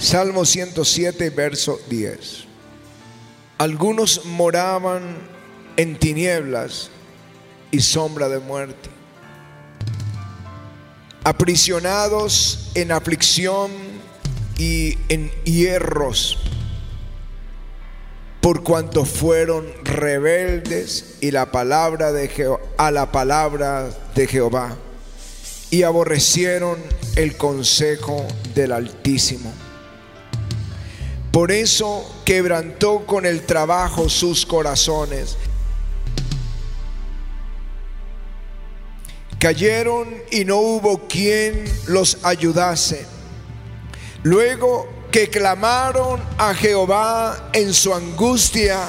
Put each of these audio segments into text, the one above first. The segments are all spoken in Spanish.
Salmo 107, verso 10. Algunos moraban en tinieblas y sombra de muerte, aprisionados en aflicción y en hierros, por cuanto fueron rebeldes y la palabra de a la palabra de Jehová y aborrecieron el consejo del Altísimo. Por eso quebrantó con el trabajo sus corazones. Cayeron y no hubo quien los ayudase. Luego que clamaron a Jehová en su angustia,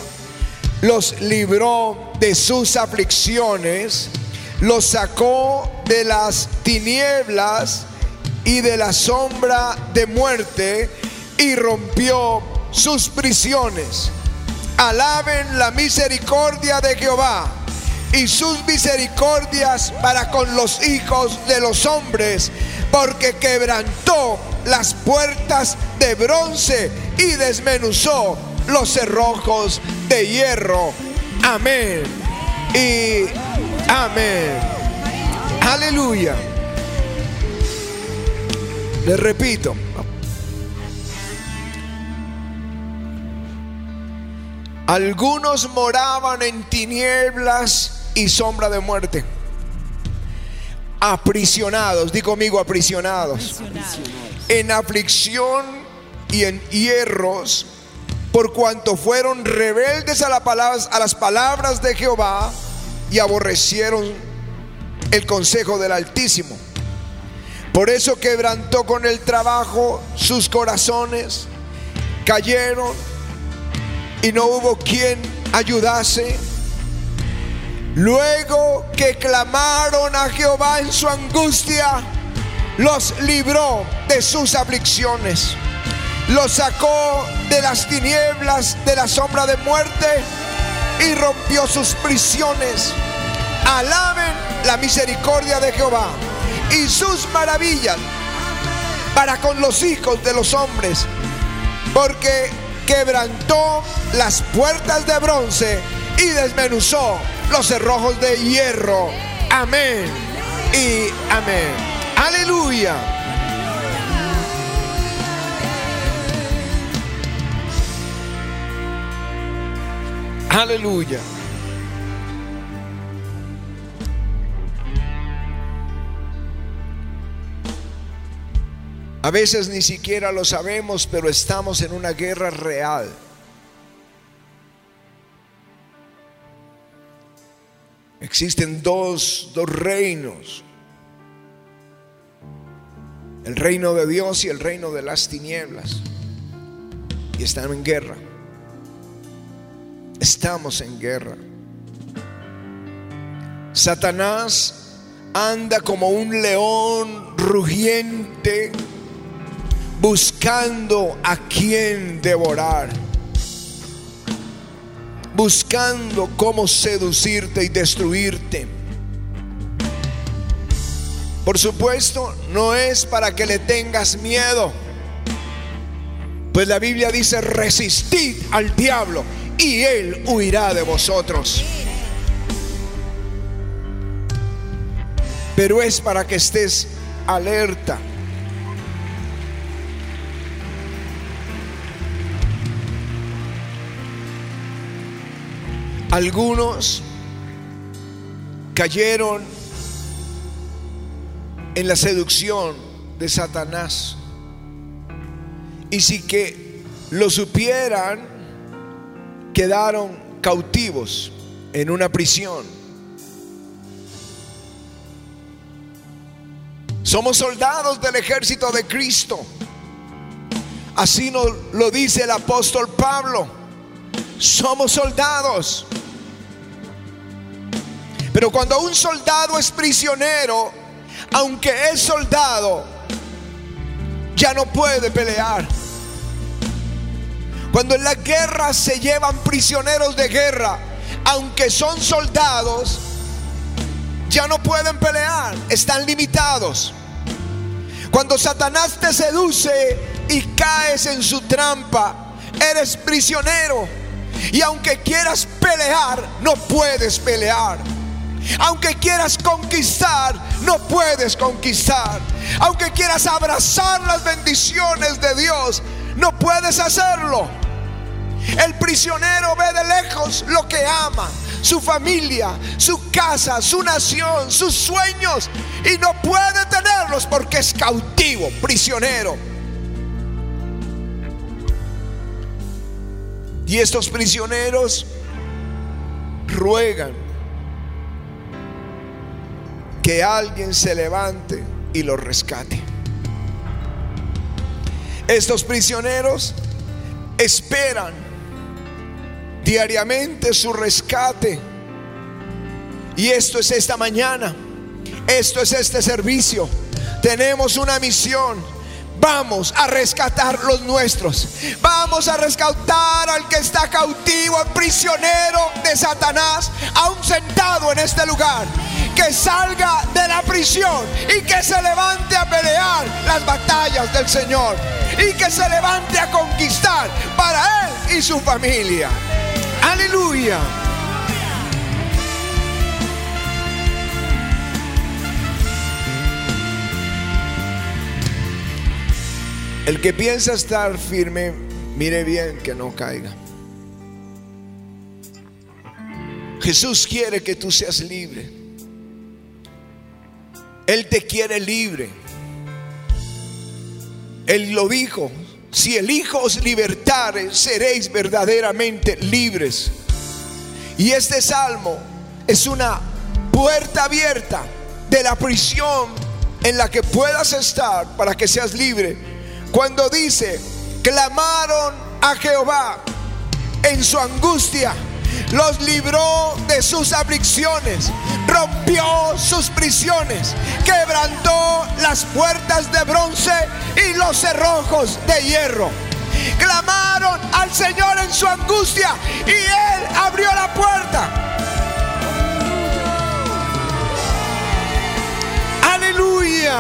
los libró de sus aflicciones, los sacó de las tinieblas y de la sombra de muerte y rompió sus prisiones. Alaben la misericordia de Jehová y sus misericordias para con los hijos de los hombres, porque quebrantó las puertas de bronce y desmenuzó los cerrojos de hierro. Amén. Y amén. Aleluya. Les repito, Algunos moraban en tinieblas y sombra de muerte. Aprisionados, di conmigo aprisionados. En aflicción y en hierros, por cuanto fueron rebeldes a, a las palabras de Jehová y aborrecieron el consejo del Altísimo. Por eso quebrantó con el trabajo sus corazones, cayeron y no hubo quien ayudase. Luego que clamaron a Jehová en su angustia, los libró de sus aflicciones, los sacó de las tinieblas, de la sombra de muerte y rompió sus prisiones. Alaben la misericordia de Jehová y sus maravillas para con los hijos de los hombres, porque quebrantó las puertas de bronce y desmenuzó los cerrojos de hierro. Amén y amén. Aleluya. Aleluya. A veces ni siquiera lo sabemos, pero estamos en una guerra real. Existen dos, dos reinos. El reino de Dios y el reino de las tinieblas. Y están en guerra. Estamos en guerra. Satanás anda como un león rugiente buscando a quien devorar, buscando cómo seducirte y destruirte. Por supuesto, no es para que le tengas miedo, pues la Biblia dice, resistid al diablo y él huirá de vosotros. Pero es para que estés alerta Algunos cayeron en la seducción de Satanás. Y si que lo supieran, quedaron cautivos en una prisión. Somos soldados del ejército de Cristo. Así nos lo dice el apóstol Pablo. Somos soldados. Pero cuando un soldado es prisionero, aunque es soldado, ya no puede pelear. Cuando en la guerra se llevan prisioneros de guerra, aunque son soldados, ya no pueden pelear, están limitados. Cuando Satanás te seduce y caes en su trampa. Eres prisionero. Y aunque quieras pelear, no puedes pelear. Aunque quieras conquistar, no puedes conquistar. Aunque quieras abrazar las bendiciones de Dios, no puedes hacerlo. El prisionero ve de lejos lo que ama, su familia, su casa, su nación, sus sueños, y no puede tenerlos porque es cautivo, prisionero. Y estos prisioneros ruegan que alguien se levante y los rescate. Estos prisioneros esperan diariamente su rescate. Y esto es esta mañana. Esto es este servicio. Tenemos una misión. Vamos a rescatar los nuestros. Vamos a rescatar al que está cautivo, prisionero de Satanás, aún sentado en este lugar. Que salga de la prisión y que se levante a pelear las batallas del Señor. Y que se levante a conquistar para él y su familia. Aleluya. El que piensa estar firme, mire bien que no caiga. Jesús quiere que tú seas libre. Él te quiere libre. Él lo dijo, si el Hijo os libertare, seréis verdaderamente libres. Y este salmo es una puerta abierta de la prisión en la que puedas estar para que seas libre. Cuando dice, clamaron a Jehová en su angustia, los libró de sus aflicciones, rompió sus prisiones, quebrantó las puertas de bronce y los cerrojos de hierro. Clamaron al Señor en su angustia y Él abrió la puerta. Aleluya.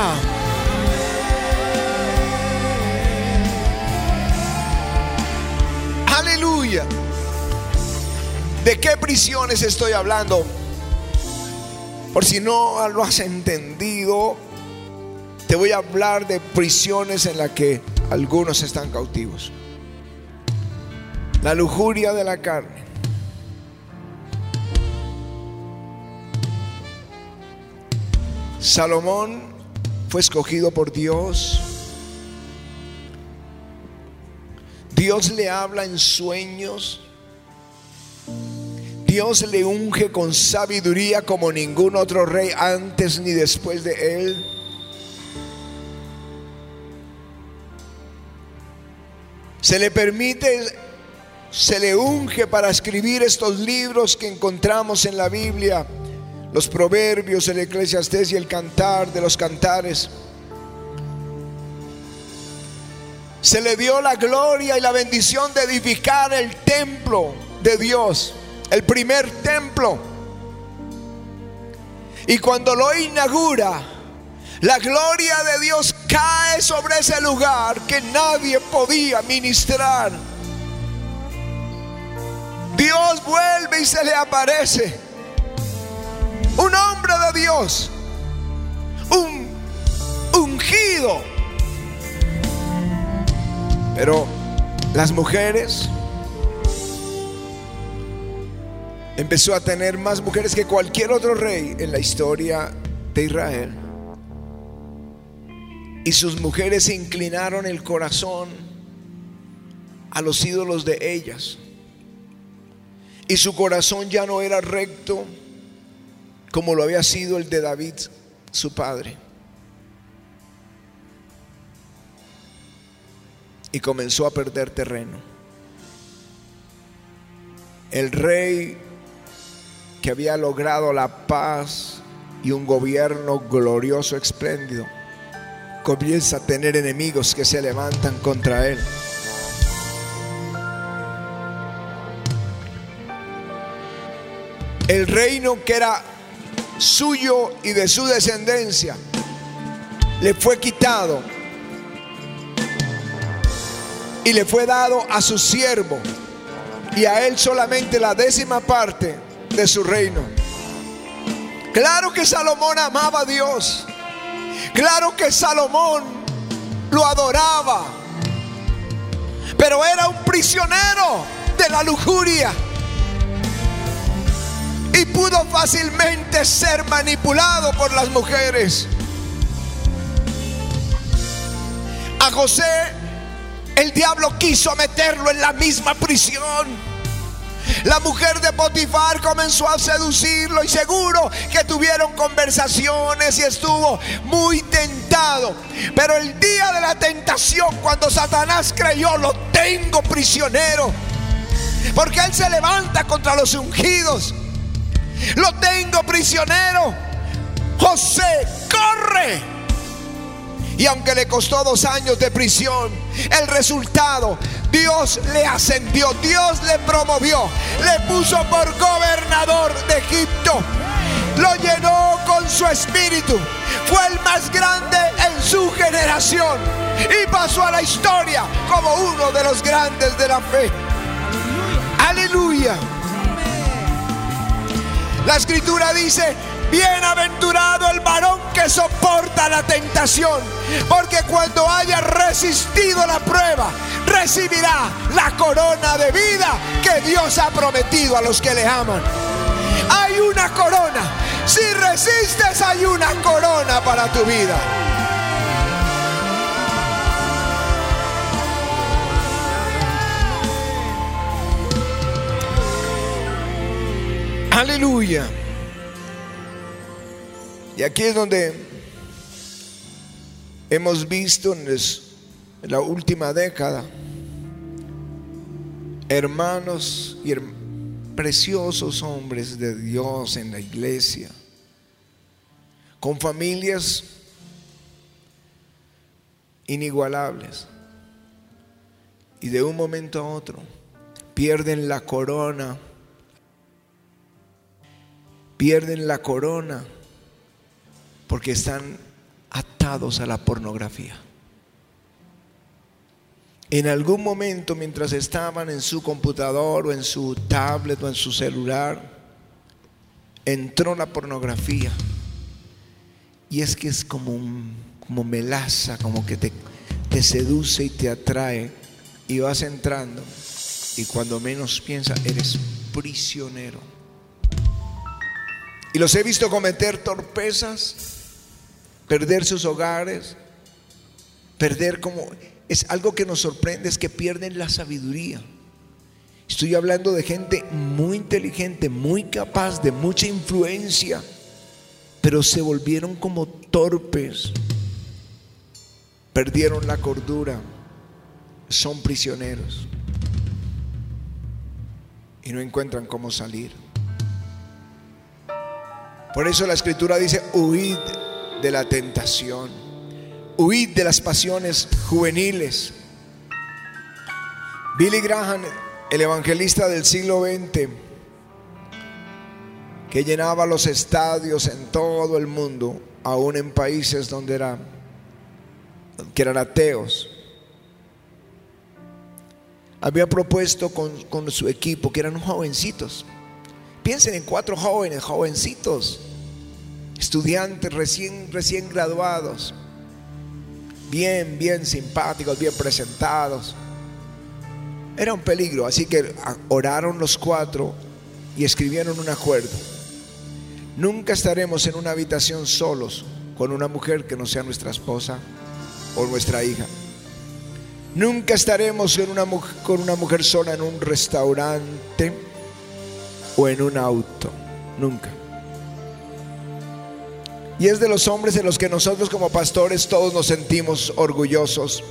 Aleluya. ¿De qué prisiones estoy hablando? Por si no lo has entendido, te voy a hablar de prisiones en las que algunos están cautivos. La lujuria de la carne. Salomón fue escogido por Dios. Dios le habla en sueños. Dios le unge con sabiduría como ningún otro rey antes ni después de él. Se le permite, se le unge para escribir estos libros que encontramos en la Biblia, los proverbios, el eclesiastés y el cantar de los cantares. Se le dio la gloria y la bendición de edificar el templo de Dios el primer templo. Y cuando lo inaugura, la gloria de Dios cae sobre ese lugar que nadie podía ministrar. Dios vuelve y se le aparece. Un hombre de Dios. Un ungido. Pero las mujeres empezó a tener más mujeres que cualquier otro rey en la historia de Israel. Y sus mujeres inclinaron el corazón a los ídolos de ellas. Y su corazón ya no era recto como lo había sido el de David, su padre. Y comenzó a perder terreno. El rey que había logrado la paz y un gobierno glorioso, espléndido, comienza a tener enemigos que se levantan contra él. El reino que era suyo y de su descendencia le fue quitado. y le fue dado a su siervo y a él solamente la décima parte de su reino. Claro que Salomón amaba a Dios. Claro que Salomón lo adoraba. Pero era un prisionero de la lujuria. Y pudo fácilmente ser manipulado por las mujeres. A José el diablo quiso meterlo en la misma prisión. La mujer de Potifar comenzó a seducirlo y seguro que tuvieron conversaciones y estuvo muy tentado. Pero el día de la tentación, cuando Satanás creyó, lo tengo prisionero. Porque él se levanta contra los ungidos. Lo tengo prisionero. José, corre y aunque le costó dos años de prisión, el resultado, Dios le ascendió, Dios le promovió, le puso por gobernador de Egipto, lo llenó con su espíritu, fue el más grande en su generación y pasó a la historia como uno de los grandes de la fe. Aleluya. La escritura dice, Bienaventurado el varón que soporta la tentación, porque cuando haya resistido la prueba, recibirá la corona de vida que Dios ha prometido a los que le aman. Hay una corona. Si resistes, hay una corona para tu vida. Aleluya. Y aquí es donde hemos visto en, la última década hermanos y preciosos hombres de Dios en la iglesia, con familias inigualables. Y de un momento a otro pierden la corona, pierden la corona porque están atados a la pornografía. En algún momento mientras estaban en su computador o en su tablet o en su celular, entró la pornografía. Y es que es como, como melaza, como que te, te seduce y te atrae. Y vas entrando. Y cuando menos piensas, eres prisionero. Y los he visto cometer torpezas perder sus hogares, perder como... Es algo que nos sorprende, es que pierden la sabiduría. Estoy hablando de gente muy inteligente, muy capaz, de mucha influencia, pero se volvieron como torpes, perdieron la cordura, son prisioneros y no encuentran cómo salir. Por eso la escritura dice, huid de la tentación. Huid de las pasiones juveniles. Billy Graham, el evangelista del siglo XX, que llenaba los estadios en todo el mundo, aún en países donde era, que eran ateos, había propuesto con, con su equipo, que eran jovencitos. Piensen en cuatro jóvenes, jovencitos, estudiantes recién, recién graduados, bien, bien simpáticos, bien presentados. Era un peligro, así que oraron los cuatro y escribieron un acuerdo. Nunca estaremos en una habitación solos con una mujer que no sea nuestra esposa o nuestra hija. Nunca estaremos una, con una mujer sola en un restaurante o en un auto. Nunca. Y es de los hombres en los que nosotros como pastores todos nos sentimos orgullosos.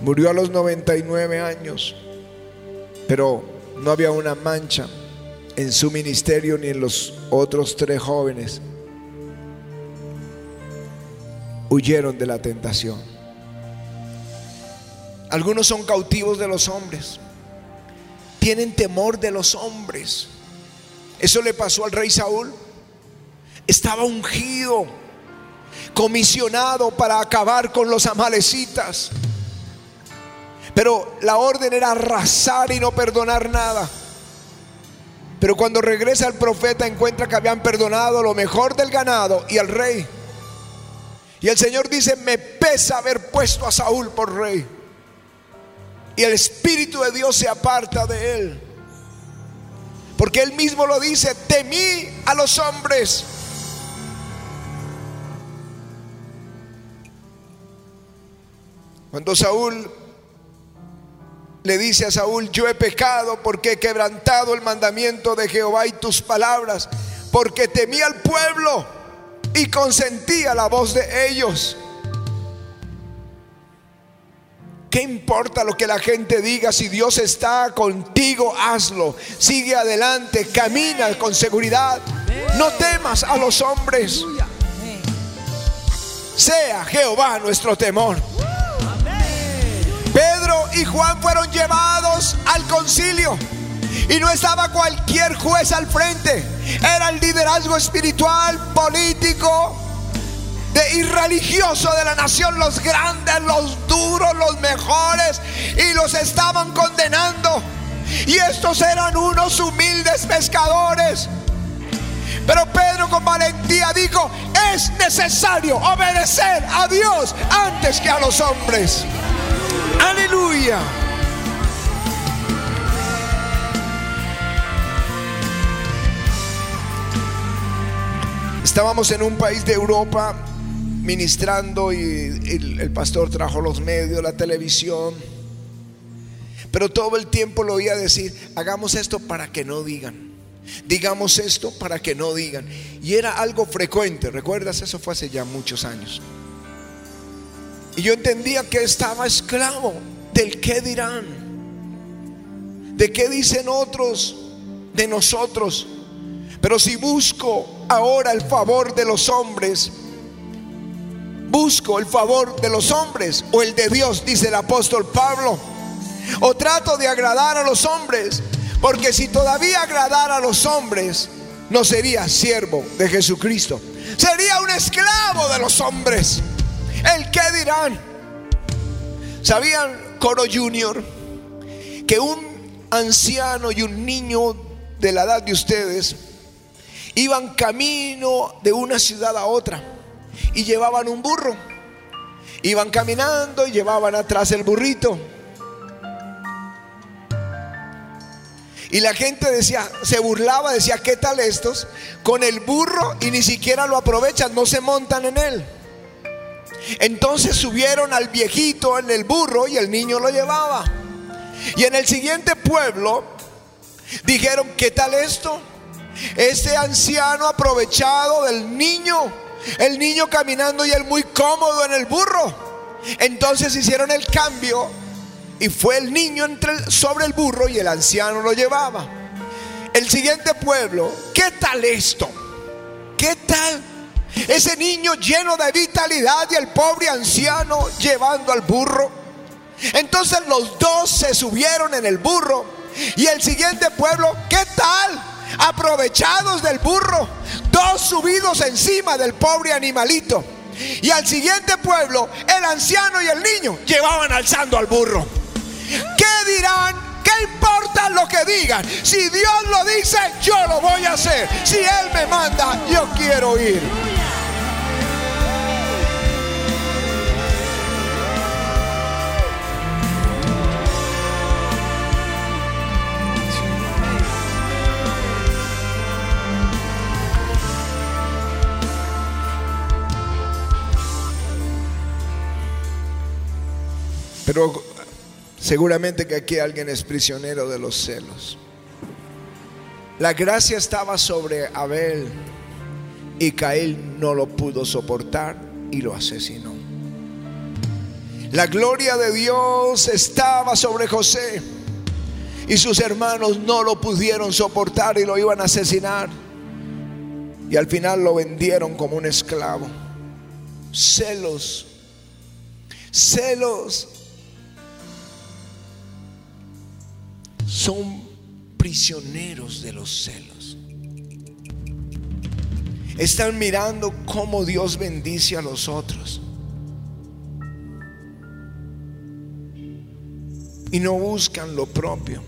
Murió a los 99 años, pero no había una mancha en su ministerio ni en los otros tres jóvenes. Huyeron de la tentación. Algunos son cautivos de los hombres. Tienen temor de los hombres. Eso le pasó al rey Saúl estaba ungido, comisionado para acabar con los amalecitas. Pero la orden era arrasar y no perdonar nada. Pero cuando regresa el profeta encuentra que habían perdonado lo mejor del ganado y al rey. Y el Señor dice, me pesa haber puesto a Saúl por rey. Y el Espíritu de Dios se aparta de él. Porque él mismo lo dice, temí a los hombres. Cuando Saúl le dice a Saúl, yo he pecado porque he quebrantado el mandamiento de Jehová y tus palabras, porque temí al pueblo y consentía la voz de ellos. ¿Qué importa lo que la gente diga? Si Dios está contigo, hazlo. Sigue adelante, camina con seguridad. No temas a los hombres. Sea Jehová nuestro temor. Pedro y Juan fueron llevados al concilio. Y no estaba cualquier juez al frente. Era el liderazgo espiritual, político y religioso de la nación. Los grandes, los duros, los mejores. Y los estaban condenando. Y estos eran unos humildes pescadores. Pero Pedro con valentía dijo, es necesario obedecer a Dios antes que a los hombres. Estábamos en un país de Europa ministrando y el, pastor trajo los medios, la televisión. Pero todo el tiempo lo oía decir, hagamos esto para que no digan. Digamos esto para que no digan. Y era algo frecuente, ¿recuerdas? Eso fue hace ya muchos años. Y yo entendía que estaba esclavo del qué dirán, de qué dicen otros de nosotros. Pero si busco ahora el favor de los hombres, busco el favor de los hombres o el de Dios, dice el apóstol Pablo. O trato de agradar a los hombres, porque si todavía agradara a los hombres, no sería siervo de Jesucristo. Sería un esclavo de los hombres. ¿El qué dirán? ¿Sabían, Coro Junior, que un anciano y un niño de la edad de ustedes iban camino de una ciudad a otra y llevaban un burro? Iban caminando y llevaban atrás el burrito. Y la gente decía, se burlaba, decía, ¿qué tal estos? Con el burro y ni siquiera lo aprovechan, no se montan en él. Entonces subieron al viejito en el burro y el niño lo llevaba. Y en el siguiente pueblo dijeron, ¿qué tal esto? Este anciano aprovechado del niño, el niño caminando y él muy cómodo en el burro. Entonces hicieron el cambio y fue el niño entre, sobre el burro y el anciano lo llevaba. El siguiente pueblo, ¿qué tal esto? ¿Qué tal ese niño lleno de vitalidad y el pobre anciano llevando al burro. Entonces los dos se subieron en el burro. Y el siguiente pueblo, ¿qué tal? Aprovechados del burro, dos subidos encima del pobre animalito. Y al siguiente pueblo, el anciano y el niño llevaban alzando al burro. ¿Qué dirán ¿Qué importa lo que digan? Si Dios lo dice, yo lo voy a hacer. Si Él me manda, yo quiero ir. Pero seguramente que aquí alguien es prisionero de los celos. La gracia estaba sobre Abel y Caín no lo pudo soportar y lo asesinó. La gloria de Dios estaba sobre José y sus hermanos no lo pudieron soportar y lo iban a asesinar. Y al final lo vendieron como un esclavo. Celos, celos son prisioneros de los celos. Están mirando cómo Dios bendice a los otros. y no buscan lo propio.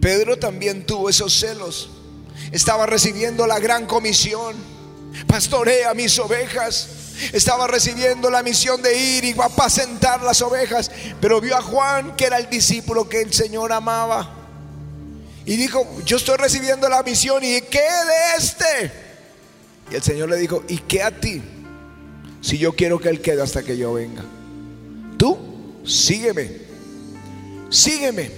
Pedro también tuvo esos celos. Estaba recibiendo la gran comisión. Pastorea mis ovejas. Estaba recibiendo la misión de ir y apacentar las ovejas. Pero vio a Juan, que era el discípulo que el Señor amaba. Y dijo, yo estoy recibiendo la misión. ¿Y qué de este? Y el Señor le dijo, ¿y qué a ti? Si yo quiero que Él quede hasta que yo venga. Tú, sígueme. Sígueme.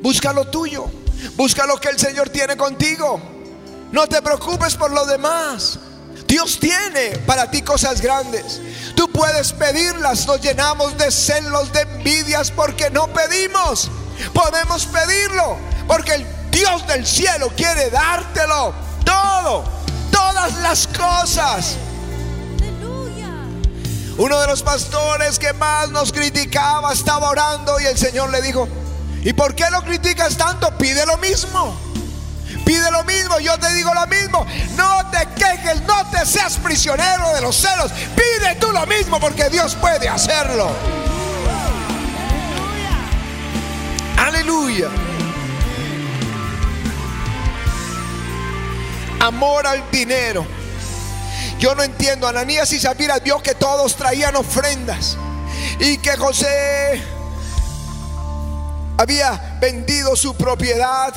Busca lo tuyo. Busca lo que el Señor tiene contigo. No te preocupes por lo demás. Dios tiene para ti cosas grandes. Tú puedes pedirlas. Nos llenamos de celos, de envidias porque no pedimos. Podemos pedirlo porque el Dios del cielo quiere dártelo. Todo. Todas las cosas. Uno de los pastores que más nos criticaba estaba orando y el Señor le dijo, ¿Y por qué lo criticas tanto? Pide lo mismo. Pide lo mismo, yo te digo lo mismo. No te quejes, no te seas prisionero de los celos. Pide tú lo mismo porque Dios puede hacerlo. Aleluya. Amor al dinero. Yo no entiendo. Ananías y Zafira vio que todos traían ofrendas y que José había vendido su propiedad,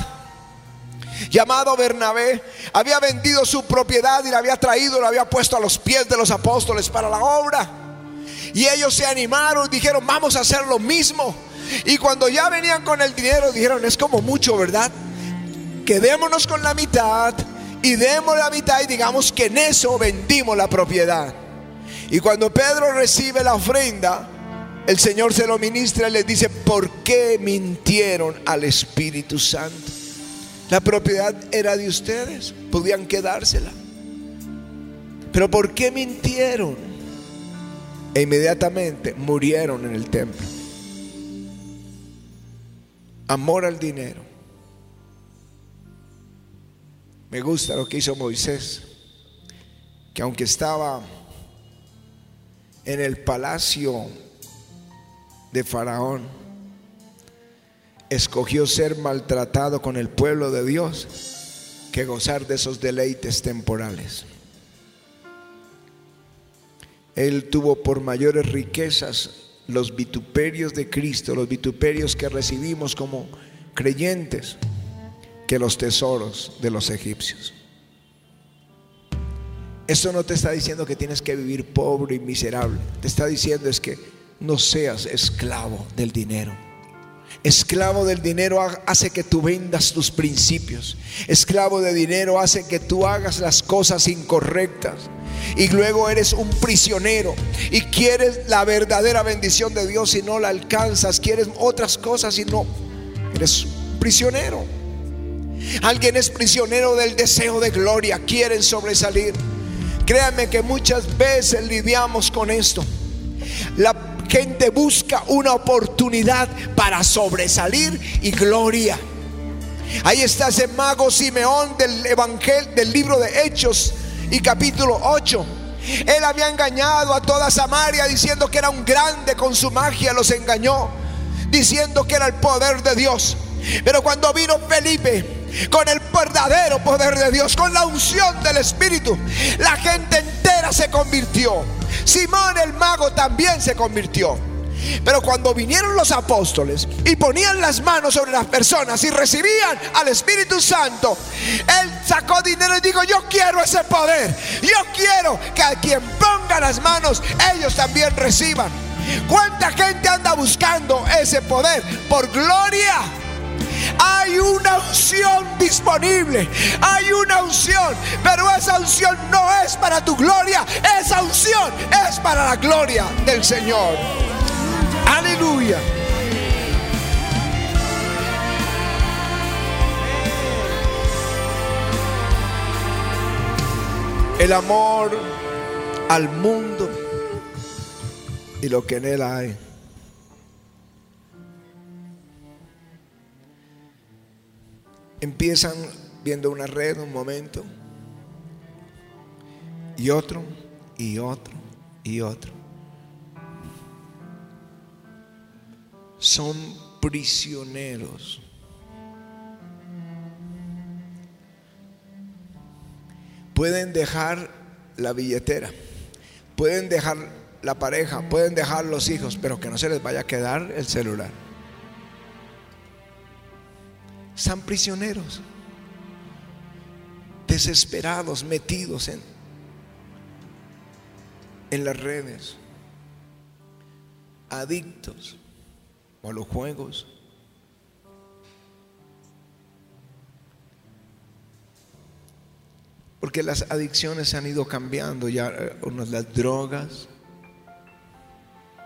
llamado Bernabé, había vendido su propiedad y la había traído, la había puesto a los pies de los apóstoles para la obra. Y ellos se animaron, dijeron, vamos a hacer lo mismo. Y cuando ya venían con el dinero, dijeron, es como mucho, ¿verdad? Quedémonos con la mitad y demos la mitad y digamos que en eso vendimos la propiedad. Y cuando Pedro recibe la ofrenda, el Señor se lo ministra y les dice, ¿por qué mintieron al Espíritu Santo? La propiedad era de ustedes, podían quedársela. Pero ¿por qué mintieron? E inmediatamente murieron en el templo. Amor al dinero. Me gusta lo que hizo Moisés, que aunque estaba en el palacio de Faraón, escogió ser maltratado con el pueblo de Dios que gozar de esos deleites temporales. Él tuvo por mayores riquezas los vituperios de Cristo, los vituperios que recibimos como creyentes, que los tesoros de los egipcios. Eso no te está diciendo que tienes que vivir pobre y miserable. Te está diciendo es que no seas esclavo del dinero. Esclavo del dinero hace que tú vendas tus principios. Esclavo de dinero hace que tú hagas las cosas incorrectas. Y luego eres un prisionero y quieres la verdadera bendición de Dios y no la alcanzas. Quieres otras cosas y no. Eres prisionero. Alguien es prisionero del deseo de gloria. Quieren sobresalir. Créanme que muchas veces lidiamos con esto. La gente busca una oportunidad para sobresalir y gloria. Ahí está ese mago Simeón del Evangelio, del libro de Hechos y capítulo 8. Él había engañado a toda Samaria diciendo que era un grande con su magia, los engañó, diciendo que era el poder de Dios. Pero cuando vino Felipe con el verdadero poder de Dios, con la unción del Espíritu, la gente entera se convirtió. Simón el mago también se convirtió. Pero cuando vinieron los apóstoles y ponían las manos sobre las personas y recibían al Espíritu Santo, él sacó dinero y dijo, yo quiero ese poder. Yo quiero que a quien ponga las manos, ellos también reciban. ¿Cuánta gente anda buscando ese poder por gloria? Hay una unción disponible. Hay una unción. Pero esa unción no es para tu gloria. Esa unción es para la gloria del Señor. Aleluya. El amor al mundo y lo que en él hay. Empiezan viendo una red un momento y otro y otro y otro. son prisioneros. Pueden dejar la billetera, pueden dejar la pareja, pueden dejar los hijos, pero que no se les vaya a quedar el celular. Son prisioneros, desesperados, metidos en, en las redes, adictos a los juegos. Porque las adicciones han ido cambiando ya, eh, las drogas,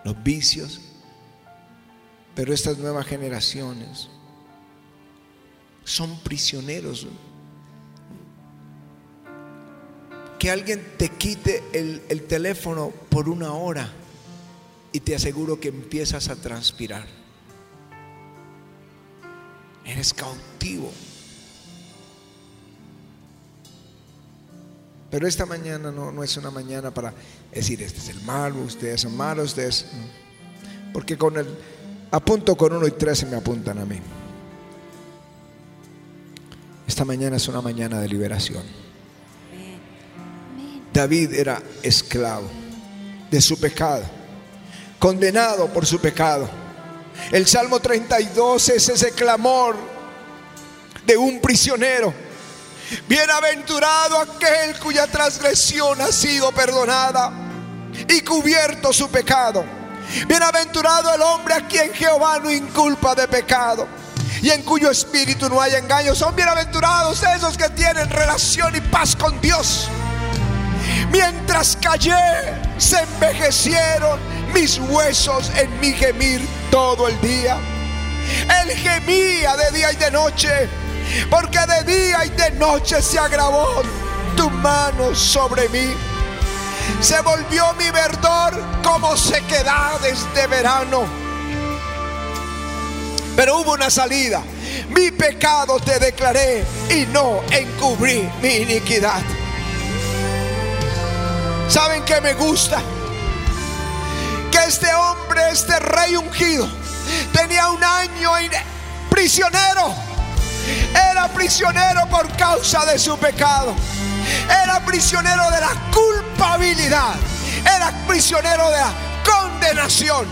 los vicios, pero estas nuevas generaciones son prisioneros. Que alguien te quite el, el teléfono por una hora y te aseguro que empiezas a transpirar. Eres cautivo. Pero esta mañana no, no, es una mañana para decir, este es el malo, ustedes son malos, ustedes... Porque con el apunto con uno y tres se me apuntan a mí. Esta mañana es una mañana de liberación. David era esclavo de su pecado, condenado por su pecado. El Salmo 32 es ese clamor de un prisionero. Bienaventurado aquel cuya transgresión ha sido perdonada y cubierto su pecado. Bienaventurado el hombre a quien Jehová no inculpa de pecado y en cuyo espíritu no hay engaño. Son bienaventurados esos que tienen relación y paz con Dios. Mientras callé, se envejecieron mis huesos en mi gemir todo el día. Él gemía de día y de noche, porque de día y de noche se agravó tu mano sobre mí. Se volvió mi verdor como sequedades de verano. Pero hubo una salida. Mi pecado te declaré y no encubrí mi iniquidad. ¿Saben qué me gusta? Que este hombre, este rey ungido, tenía un año prisionero. Era prisionero por causa de su pecado. Era prisionero de la culpabilidad. Era prisionero de la condenación.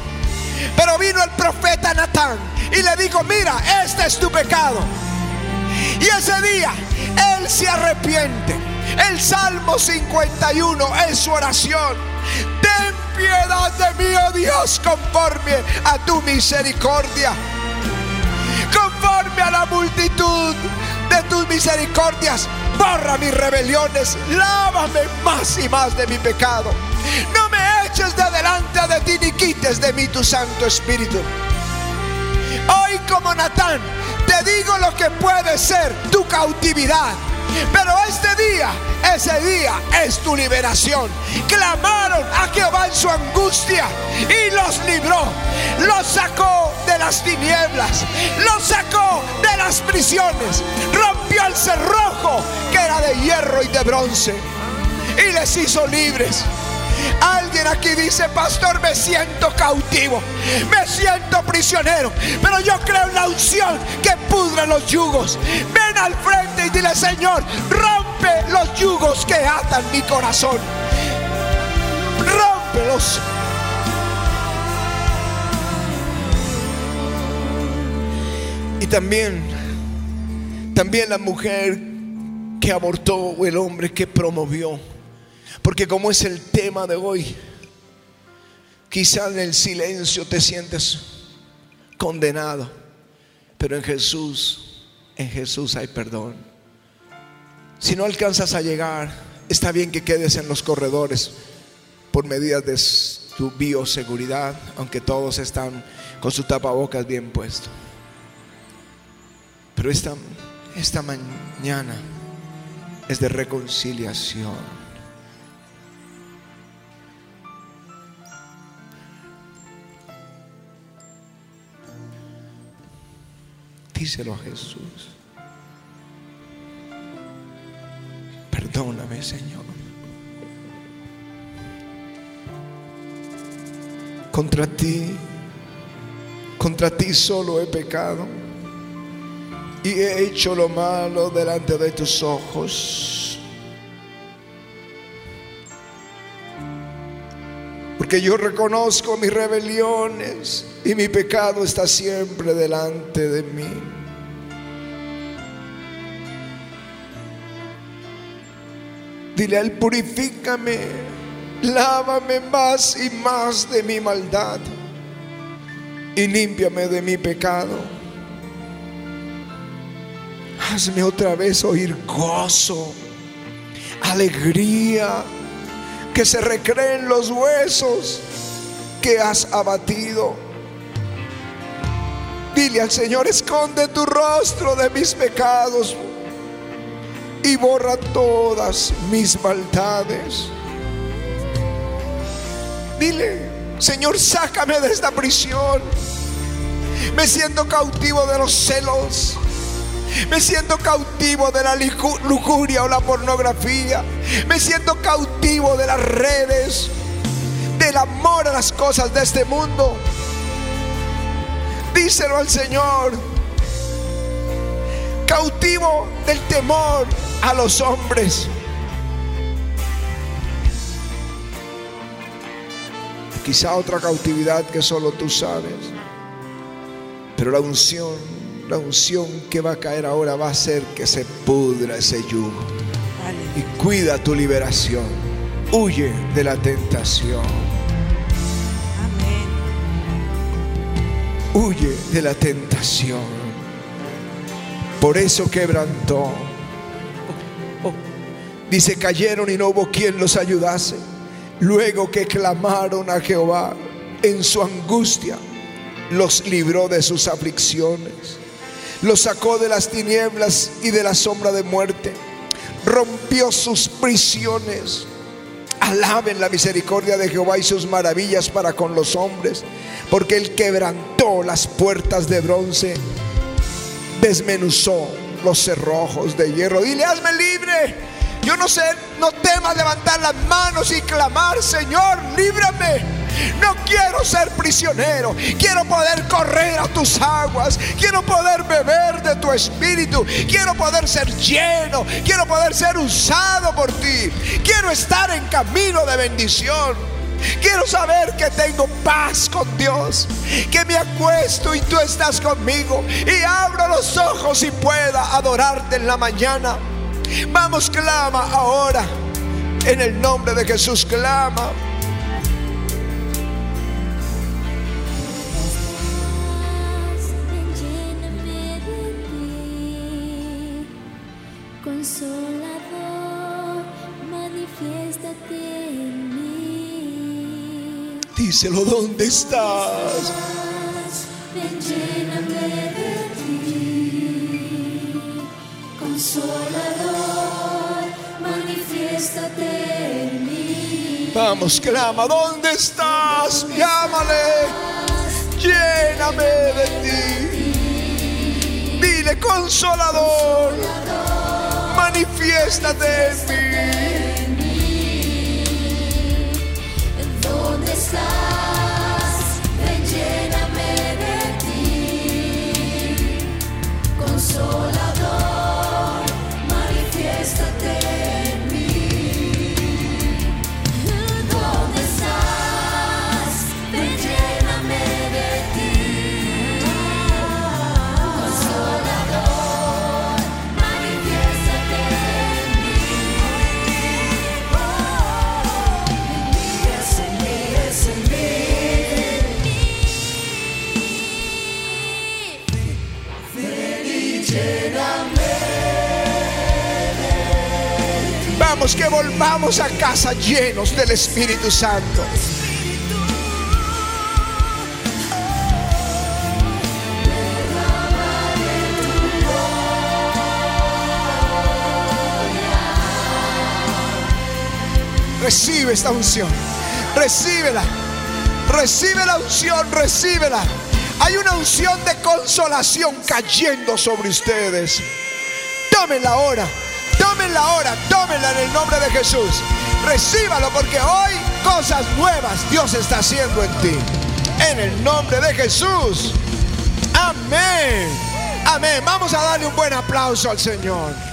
Pero vino el profeta Natán y le dijo, mira, este es tu pecado. Y ese día él se arrepiente. El Salmo 51 es su oración. Ten piedad de mí, oh Dios, conforme a tu misericordia. Conforme a la multitud de tus misericordias, borra mis rebeliones, lávame más y más de mi pecado. No me eches de delante de ti ni quites de mí tu Santo Espíritu. Hoy como Natán, te digo lo que puede ser tu cautividad pero este día, ese día es tu liberación. Clamaron a Jehová en su angustia y los libró. Los sacó de las tinieblas. Los sacó de las prisiones. Rompió el cerrojo que era de hierro y de bronce. Y les hizo libres. Alguien aquí dice, pastor, me siento cautivo, me siento prisionero, pero yo creo en la unción que pudre los yugos. Ven al frente y dile, Señor, rompe los yugos que atan mi corazón. Rómpelos. Y también, también la mujer que abortó o el hombre que promovió porque como es el tema de hoy, quizá en el silencio te sientes condenado, pero en Jesús, en Jesús hay perdón. Si no alcanzas a llegar, está bien que quedes en los corredores por medidas de tu bioseguridad, aunque todos están con su tapabocas bien puesto. Pero esta, esta mañana es de reconciliación. Díselo a Jesús. Perdóname, Señor. Contra ti Contra ti solo he pecado y he hecho lo malo delante de tus ojos. Porque yo reconozco mis rebeliones y mi pecado está siempre delante de mí. Dile a Él, purifícame, lávame más y más de mi maldad y límpiame de mi pecado. Hazme otra vez oír gozo, alegría, que se recreen los huesos que has abatido. Dile al Señor, esconde tu rostro de mis pecados y borra todas mis maldades. Dile, Señor, sácame de esta prisión. Me siento cautivo de los celos. Me siento cautivo de la lujuria o la pornografía. Me siento cautivo de las redes, del amor a las cosas de este mundo. Díselo al Señor. Cautivo del temor a los hombres. Quizá otra cautividad que solo tú sabes. Pero la unción, la unción que va a caer ahora va a hacer que se pudra ese yugo. Y cuida tu liberación. Huye de la tentación. Huye de la tentación. Por eso quebrantó. Dice, cayeron y no hubo quien los ayudase. Luego que clamaron a Jehová en su angustia, los libró de sus aflicciones, los sacó de las tinieblas y de la sombra de muerte, rompió sus prisiones. Alaben la misericordia de Jehová y sus maravillas para con los hombres, porque él quebrantó las puertas de bronce, desmenuzó los cerrojos de hierro. Dile, hazme libre yo no sé, no temas levantar las manos y clamar, Señor, líbrame. No quiero ser prisionero. Quiero poder correr a tus aguas. Quiero poder beber de tu espíritu. Quiero poder ser lleno. Quiero poder ser usado por ti. Quiero estar en camino de bendición. Quiero saber que tengo paz con Dios. Que me acuesto y tú estás conmigo. Y abro los ojos y pueda adorarte en la mañana. Vamos, clama ahora. En el nombre de Jesús, clama. Díselo, ¿dónde estás? Lléname de ti. Consolador. Vamos, clama, ¿dónde estás? Llámale, lléname de ti. Dile, consolador, manifiéstate en mí. Que volvamos a casa llenos del Espíritu Santo. Recibe esta unción. Recíbela. Recibe la unción, recíbela. Hay una unción de consolación cayendo sobre ustedes. Tómenla ahora. Ahora, tómenla en el nombre de Jesús. Recíbalo porque hoy cosas nuevas Dios está haciendo en ti. En el nombre de Jesús. Amén. Amén. Vamos a darle un buen aplauso al Señor.